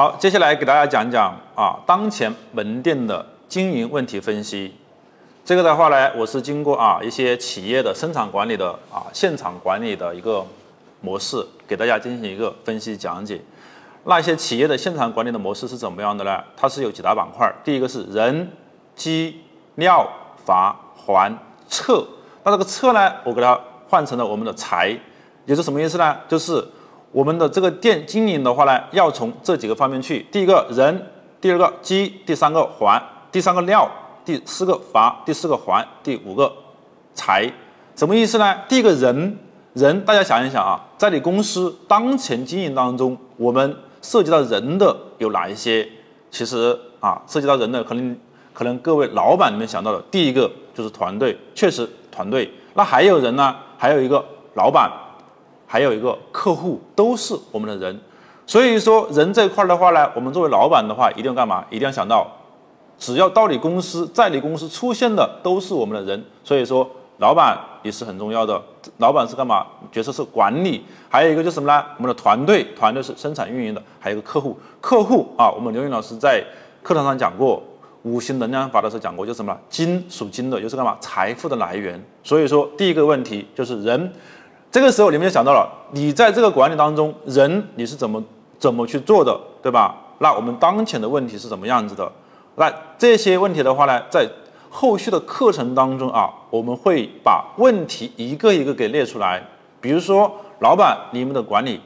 好，接下来给大家讲讲啊，当前门店的经营问题分析。这个的话呢，我是经过啊一些企业的生产管理的啊现场管理的一个模式，给大家进行一个分析讲解。那些企业的现场管理的模式是怎么样的呢？它是有几大板块，第一个是人、机、料、阀、环、策。那这个策呢，我给它换成了我们的财，也就是什么意思呢？就是我们的这个店经营的话呢，要从这几个方面去：第一个人，第二个机，第三个环，第三个料。第四个阀，第四个环，第五个财，什么意思呢？第一个人，人大家想一想啊，在你公司当前经营当中，我们涉及到人的有哪一些？其实啊，涉及到人的可能可能各位老板里面想到的，第一个就是团队，确实团队。那还有人呢？还有一个老板，还有一个客户，都是我们的人。所以说人这块的话呢，我们作为老板的话，一定要干嘛？一定要想到。只要到你公司，在你公司出现的都是我们的人，所以说老板也是很重要的。老板是干嘛？角色是管理，还有一个就是什么呢？我们的团队，团队是生产运营的，还有一个客户。客户啊，我们刘云老师在课堂上讲过五行能量法的时候讲过，就是什么？金属金的，又是干嘛？财富的来源。所以说第一个问题就是人。这个时候你们就想到了，你在这个管理当中，人你是怎么怎么去做的，对吧？那我们当前的问题是怎么样子的？那这些问题的话呢，在后续的课程当中啊，我们会把问题一个一个给列出来。比如说，老板，你们的管理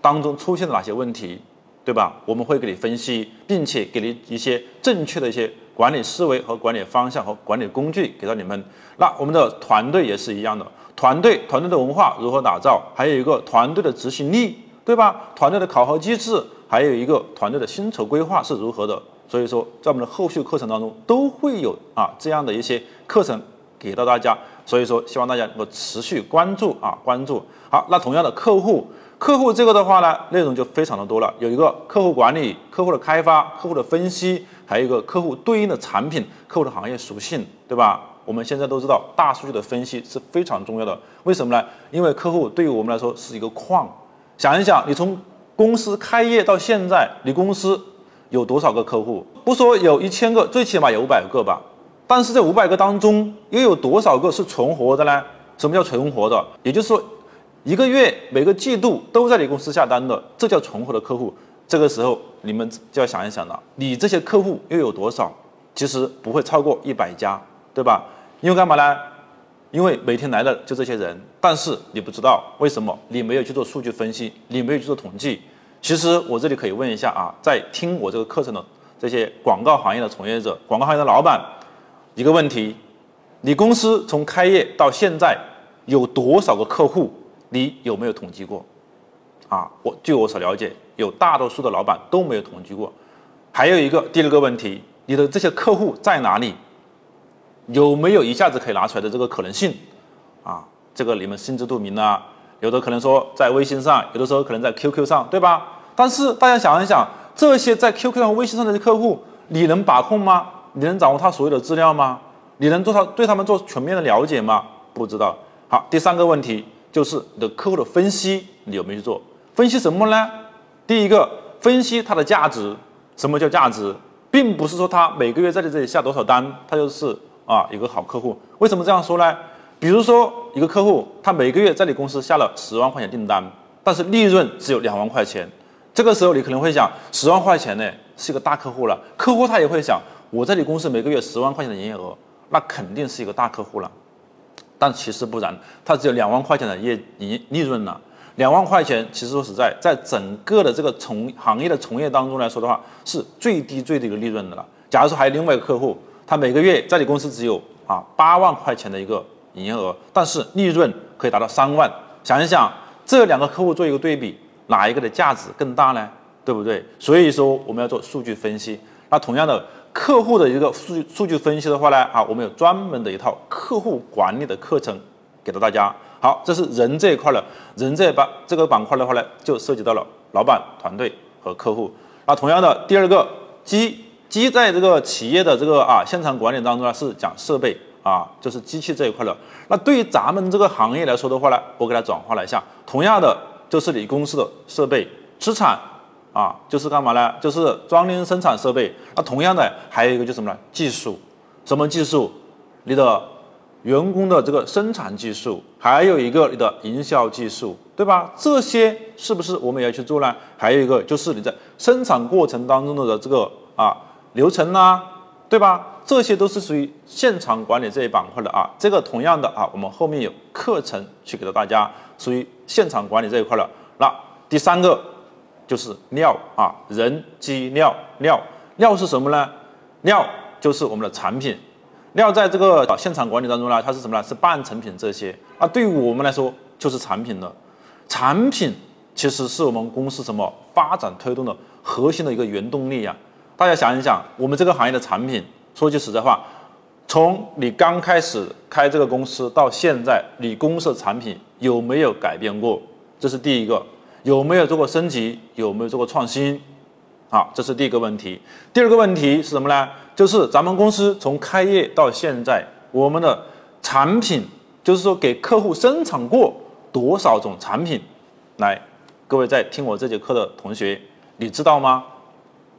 当中出现了哪些问题，对吧？我们会给你分析，并且给你一些正确的一些管理思维和管理方向和管理工具给到你们。那我们的团队也是一样的，团队团队的文化如何打造？还有一个团队的执行力，对吧？团队的考核机制，还有一个团队的薪酬规划是如何的？所以说，在我们的后续课程当中都会有啊这样的一些课程给到大家。所以说，希望大家能够持续关注啊关注。好，那同样的客户，客户这个的话呢，内容就非常的多了。有一个客户管理、客户的开发、客户的分析，还有一个客户对应的产品、客户的行业属性，对吧？我们现在都知道，大数据的分析是非常重要的。为什么呢？因为客户对于我们来说是一个矿。想一想，你从公司开业到现在，你公司。有多少个客户？不说有一千个，最起码有五百个吧。但是这五百个当中，又有多少个是存活的呢？什么叫存活的？也就是说，一个月、每个季度都在你公司下单的，这叫存活的客户。这个时候，你们就要想一想了，你这些客户又有多少？其实不会超过一百家，对吧？因为干嘛呢？因为每天来的就这些人，但是你不知道为什么，你没有去做数据分析，你没有去做统计。其实我这里可以问一下啊，在听我这个课程的这些广告行业的从业者、广告行业的老板，一个问题：你公司从开业到现在有多少个客户？你有没有统计过？啊，我据我所了解，有大多数的老板都没有统计过。还有一个第二个问题，你的这些客户在哪里？有没有一下子可以拿出来的这个可能性？啊，这个你们心知肚明啊。有的可能说在微信上，有的时候可能在 QQ 上，对吧？但是大家想一想，这些在 QQ 和微信上的客户，你能把控吗？你能掌握他所有的资料吗？你能做他对他们做全面的了解吗？不知道。好，第三个问题就是你的客户的分析，你有没有去做？分析什么呢？第一个，分析它的价值。什么叫价值？并不是说他每个月在你这里下多少单，他就是啊一个好客户。为什么这样说呢？比如说，一个客户他每个月在你公司下了十万块钱订单，但是利润只有两万块钱。这个时候你可能会想，十万块钱呢是一个大客户了。客户他也会想，我在你公司每个月十万块钱的营业额，那肯定是一个大客户了。但其实不然，他只有两万块钱的业营利润了。两万块钱其实说实在，在整个的这个从行业的从业当中来说的话，是最低最低一个利润的了。假如说还有另外一个客户，他每个月在你公司只有啊八万块钱的一个。营业额，但是利润可以达到三万。想一想，这两个客户做一个对比，哪一个的价值更大呢？对不对？所以说我们要做数据分析。那同样的，客户的一个数据数据分析的话呢，啊，我们有专门的一套客户管理的课程给到大家。好，这是人这一块了。人这板这个板块的话呢，就涉及到了老板、团队和客户。那同样的，第二个机机在这个企业的这个啊现场管理当中呢，是讲设备。啊，就是机器这一块的。那对于咱们这个行业来说的话呢，我给它转化了一下，同样的就是你公司的设备资产啊，就是干嘛呢？就是装订生产设备。那同样的，还有一个就是什么呢？技术，什么技术？你的员工的这个生产技术，还有一个你的营销技术，对吧？这些是不是我们也要去做呢？还有一个就是你在生产过程当中的这个啊流程呐，对吧？这些都是属于现场管理这一板块的啊。这个同样的啊，我们后面有课程去给到大家，属于现场管理这一块的。那第三个。就是料啊，人机料料料是什么呢？料就是我们的产品，料在这个现场管理当中呢，它是什么呢？是半成品这些啊，对于我们来说就是产品了。产品其实是我们公司什么发展推动的核心的一个原动力呀。大家想一想，我们这个行业的产品，说句实在话，从你刚开始开这个公司到现在，你公司的产品有没有改变过？这是第一个。有没有做过升级？有没有做过创新？好，这是第一个问题。第二个问题是什么呢？就是咱们公司从开业到现在，我们的产品，就是说给客户生产过多少种产品？来，各位在听我这节课的同学，你知道吗？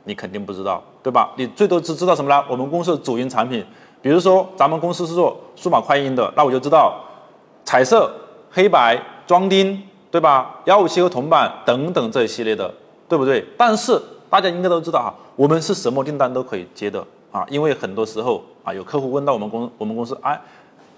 你肯定不知道，对吧？你最多只知道什么呢？我们公司主营产品，比如说咱们公司是做数码快印的，那我就知道彩色、黑白、装订。对吧？幺五七和铜板等等这一系列的，对不对？但是大家应该都知道啊，我们是什么订单都可以接的啊，因为很多时候啊，有客户问到我们公我们公司，哎，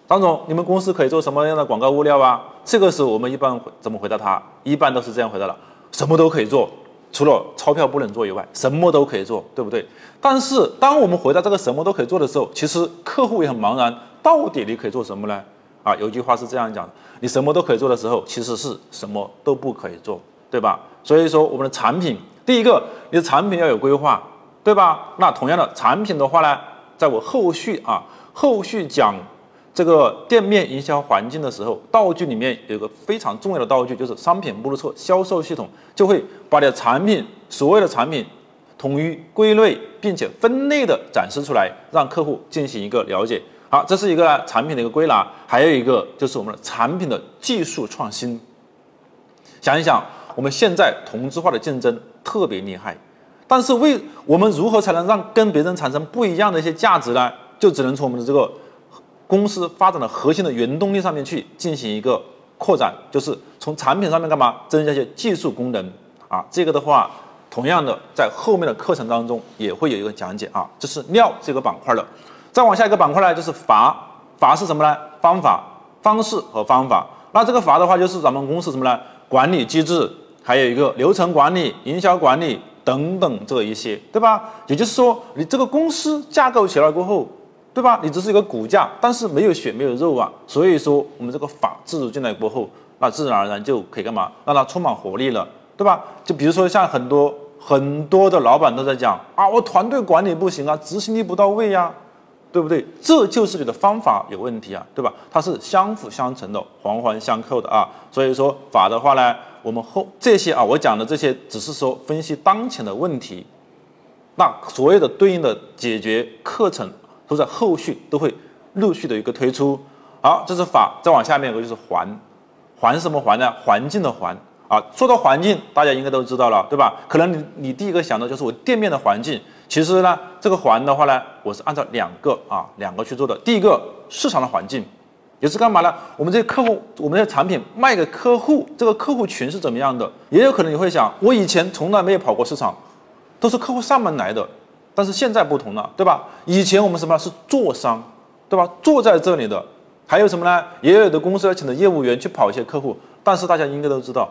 张总，你们公司可以做什么样的广告物料啊？这个时候我们一般怎么回答他？一般都是这样回答的：什么都可以做，除了钞票不能做以外，什么都可以做，对不对？但是当我们回答这个什么都可以做的时候，其实客户也很茫然，到底你可以做什么呢？啊，有句话是这样讲的。你什么都可以做的时候，其实是什么都不可以做，对吧？所以说，我们的产品，第一个，你的产品要有规划，对吧？那同样的产品的话呢，在我后续啊，后续讲这个店面营销环境的时候，道具里面有个非常重要的道具，就是商品目录册、销售系统，就会把你的产品，所有的产品统一归类，并且分类的展示出来，让客户进行一个了解。好，这是一个产品的一个归纳，还有一个就是我们的产品的技术创新。想一想，我们现在同质化的竞争特别厉害，但是为我们如何才能让跟别人产生不一样的一些价值呢？就只能从我们的这个公司发展的核心的原动力上面去进行一个扩展，就是从产品上面干嘛增加一些技术功能啊？这个的话，同样的在后面的课程当中也会有一个讲解啊。这是料这个板块的。再往下一个板块呢，就是法法是什么呢？方法、方式和方法。那这个法的话，就是咱们公司什么呢？管理机制，还有一个流程管理、营销管理等等这一些，对吧？也就是说，你这个公司架构起来过后，对吧？你只是一个骨架，但是没有血没有肉啊。所以说，我们这个法制度进来过后，那自然而然就可以干嘛？让它充满活力了，对吧？就比如说像很多很多的老板都在讲啊，我团队管理不行啊，执行力不到位呀。对不对？这就是你的方法有问题啊，对吧？它是相辅相成的，环环相扣的啊。所以说法的话呢，我们后这些啊，我讲的这些只是说分析当前的问题，那所有的对应的解决课程都在后续都会陆续的一个推出。好，这是法，再往下面一个就是环，环什么环呢？环境的环。啊，说到环境，大家应该都知道了，对吧？可能你你第一个想到就是我店面的环境。其实呢，这个环的话呢，我是按照两个啊两个去做的。第一个市场的环境，也是干嘛呢？我们这些客户，我们的产品卖给客户，这个客户群是怎么样的？也有可能你会想，我以前从来没有跑过市场，都是客户上门来的，但是现在不同了，对吧？以前我们什么是坐商，对吧？坐在这里的，还有什么呢？也有的公司要请的业务员去跑一些客户，但是大家应该都知道。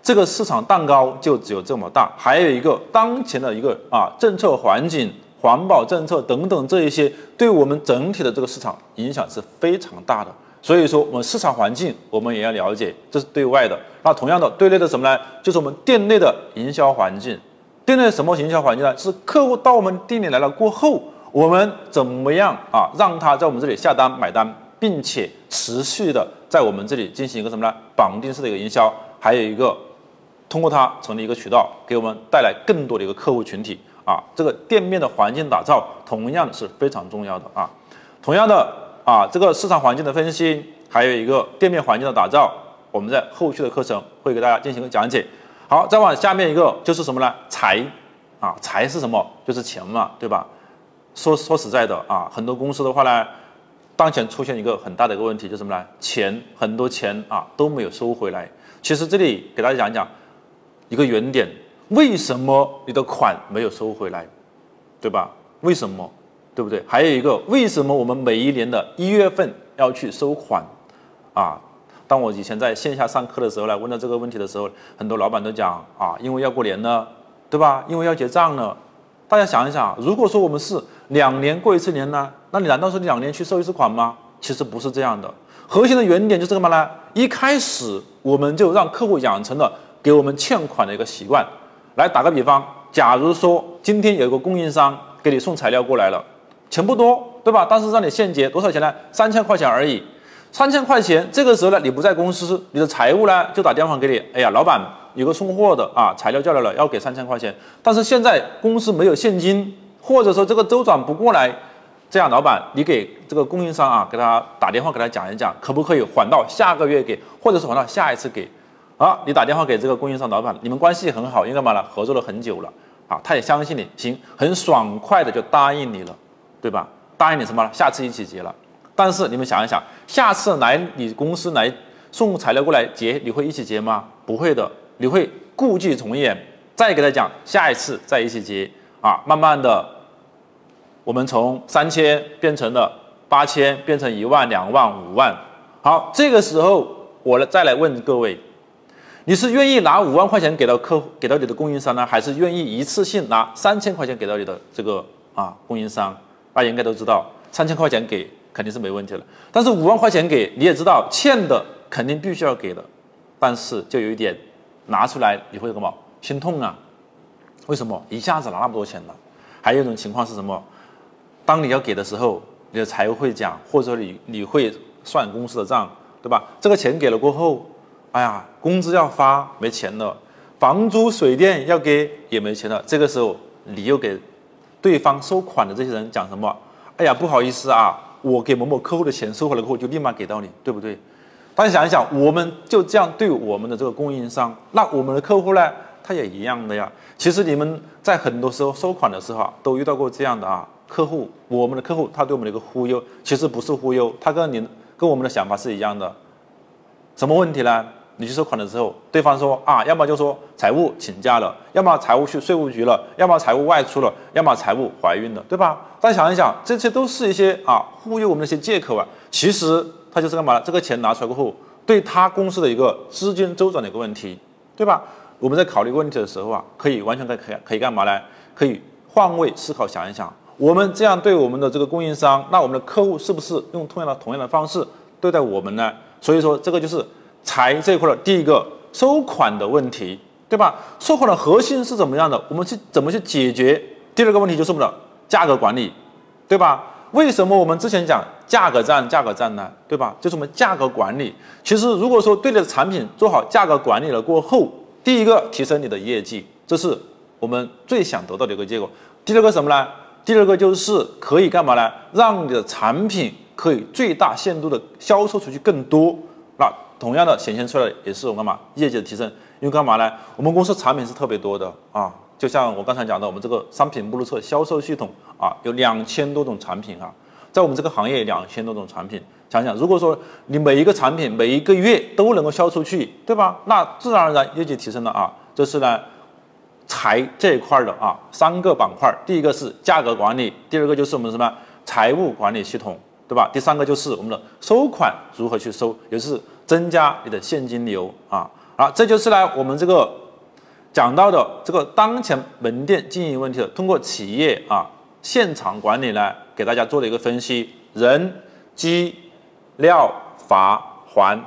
这个市场蛋糕就只有这么大，还有一个当前的一个啊政策环境、环保政策等等这一些，对我们整体的这个市场影响是非常大的。所以说，我们市场环境我们也要了解，这是对外的。那同样的，对内的什么呢？就是我们店内的营销环境。店内什么营销环境呢？是客户到我们店里来了过后，我们怎么样啊让他在我们这里下单买单，并且持续的在我们这里进行一个什么呢？绑定式的一个营销，还有一个。通过它成立一个渠道，给我们带来更多的一个客户群体啊，这个店面的环境打造同样是非常重要的啊。同样的啊，这个市场环境的分析，还有一个店面环境的打造，我们在后续的课程会给大家进行个讲解。好，再往下面一个就是什么呢？财啊，财是什么？就是钱嘛，对吧？说说实在的啊，很多公司的话呢，当前出现一个很大的一个问题，就是什么呢？钱很多钱啊都没有收回来。其实这里给大家讲一讲一个原点，为什么你的款没有收回来，对吧？为什么？对不对？还有一个，为什么我们每一年的一月份要去收款啊？当我以前在线下上课的时候呢，问到这个问题的时候，很多老板都讲啊，因为要过年了，对吧？因为要结账了。大家想一想，如果说我们是两年过一次年呢，那你难道是两年去收一次款吗？其实不是这样的。核心的原点就是干嘛呢？一开始我们就让客户养成了给我们欠款的一个习惯。来打个比方，假如说今天有一个供应商给你送材料过来了，钱不多，对吧？但是让你现结多少钱呢？三千块钱而已。三千块钱，这个时候呢，你不在公司，你的财务呢就打电话给你，哎呀，老板有个送货的啊，材料叫来了，要给三千块钱，但是现在公司没有现金，或者说这个周转不过来，这样老板你给这个供应商啊，给他打电话给他讲一讲，可不可以缓到下个月给，或者是缓到下一次给，啊，你打电话给这个供应商老板，你们关系很好，因为干嘛呢？合作了很久了，啊，他也相信你，行，很爽快的就答应你了，对吧？答应你什么了？下次一起结了。但是你们想一想，下次来你公司来送材料过来结，你会一起结吗？不会的，你会故伎重演，再给他讲下一次再一起结啊。慢慢的，我们从三千变成了八千，变成一万、两万、五万。好，这个时候我来再来问各位，你是愿意拿五万块钱给到客户，给到你的供应商呢，还是愿意一次性拿三千块钱给到你的这个啊供应商？大家应该都知道，三千块钱给。肯定是没问题了，但是五万块钱给你也知道，欠的肯定必须要给的，但是就有一点，拿出来你会干嘛？心痛啊！为什么一下子拿那么多钱了？还有一种情况是什么？当你要给的时候，你的财务会讲，或者说你你会算公司的账，对吧？这个钱给了过后，哎呀，工资要发没钱了，房租水电要给也没钱了，这个时候你又给对方收款的这些人讲什么？哎呀，不好意思啊。我给某某客户的钱收回来过后，就立马给到你，对不对？大家想一想，我们就这样对我们的这个供应商，那我们的客户呢，他也一样的呀。其实你们在很多时候收款的时候，都遇到过这样的啊，客户，我们的客户他对我们的一个忽悠，其实不是忽悠，他跟你跟我们的想法是一样的。什么问题呢？你去收款的时候，对方说啊，要么就说财务请假了，要么财务去税务局了，要么财务外出了，要么财务怀孕了，对吧？大家想一想，这些都是一些啊忽悠我们的一些借口啊。其实他就是干嘛？这个钱拿出来过后，对他公司的一个资金周转的一个问题，对吧？我们在考虑问题的时候啊，可以完全可可以可以干嘛呢？可以换位思考想一想，我们这样对我们的这个供应商，那我们的客户是不是用同样的同样的方式对待我们呢？所以说，这个就是。财这一块的第一个收款的问题，对吧？收款的核心是怎么样的？我们去怎么去解决？第二个问题就是我们的价格管理，对吧？为什么我们之前讲价格战，价格战呢？对吧？就是我们价格管理。其实如果说对你的产品做好价格管理了过后，第一个提升你的业绩，这是我们最想得到的一个结果。第二个什么呢？第二个就是可以干嘛呢？让你的产品可以最大限度的销售出去更多。同样的显现出来也是我们干嘛业绩的提升，因为干嘛呢？我们公司产品是特别多的啊，就像我刚才讲的，我们这个商品目录册销售系统啊，有两千多种产品啊，在我们这个行业两千多种产品，想想如果说你每一个产品每一个月都能够销出去，对吧？那自然而然业绩提升了啊。这是呢财这一块的啊三个板块，第一个是价格管理，第二个就是我们什么财务管理系统，对吧？第三个就是我们的收款如何去收，也是。增加你的现金流啊，好，这就是呢我们这个讲到的这个当前门店经营问题的，通过企业啊现场管理呢给大家做的一个分析，人、机、料、法、环、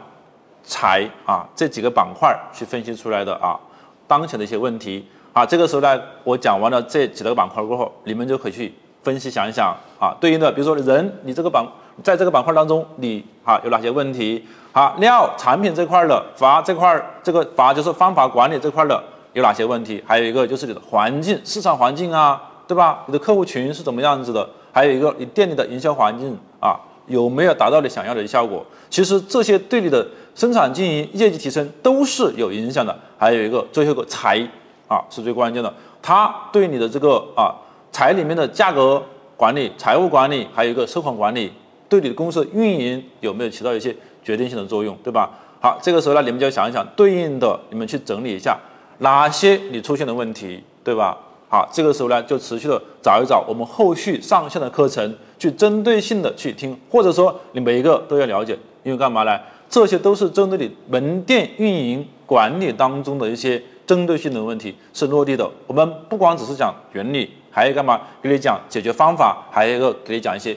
财啊这几个板块去分析出来的啊。当前的一些问题。啊，这个时候呢我讲完了这几个板块过后，你们就可以去分析想一想啊，对应的比如说人，你这个板在这个板块当中你啊有哪些问题？好，料产品这块的法这块，这个法就是方法管理这块的有哪些问题？还有一个就是你的环境、市场环境啊，对吧？你的客户群是怎么样子的？还有一个你店里的营销环境啊，有没有达到你想要的效果？其实这些对你的生产经营、业绩提升都是有影响的。还有一个最后一个财啊，是最关键的，它对你的这个啊财里面的价格管理、财务管理，还有一个收款管理，对你的公司运营有没有起到一些决定性的作用，对吧？好，这个时候呢，你们就要想一想，对应的你们去整理一下哪些你出现的问题，对吧？好，这个时候呢，就持续的找一找我们后续上线的课程，去针对性的去听，或者说你每一个都要了解，因为干嘛呢？这些都是针对你门店运营管理当中的一些针对性的问题，是落地的。我们不光只是讲原理，还有干嘛？给你讲解决方法，还有一个给你讲一些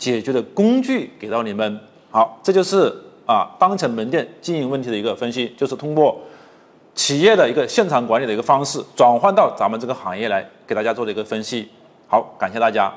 解决的工具给到你们。好，这就是啊，当前门店经营问题的一个分析，就是通过。企业的一个现场管理的一个方式，转换到咱们这个行业来，给大家做的一个分析。好，感谢大家。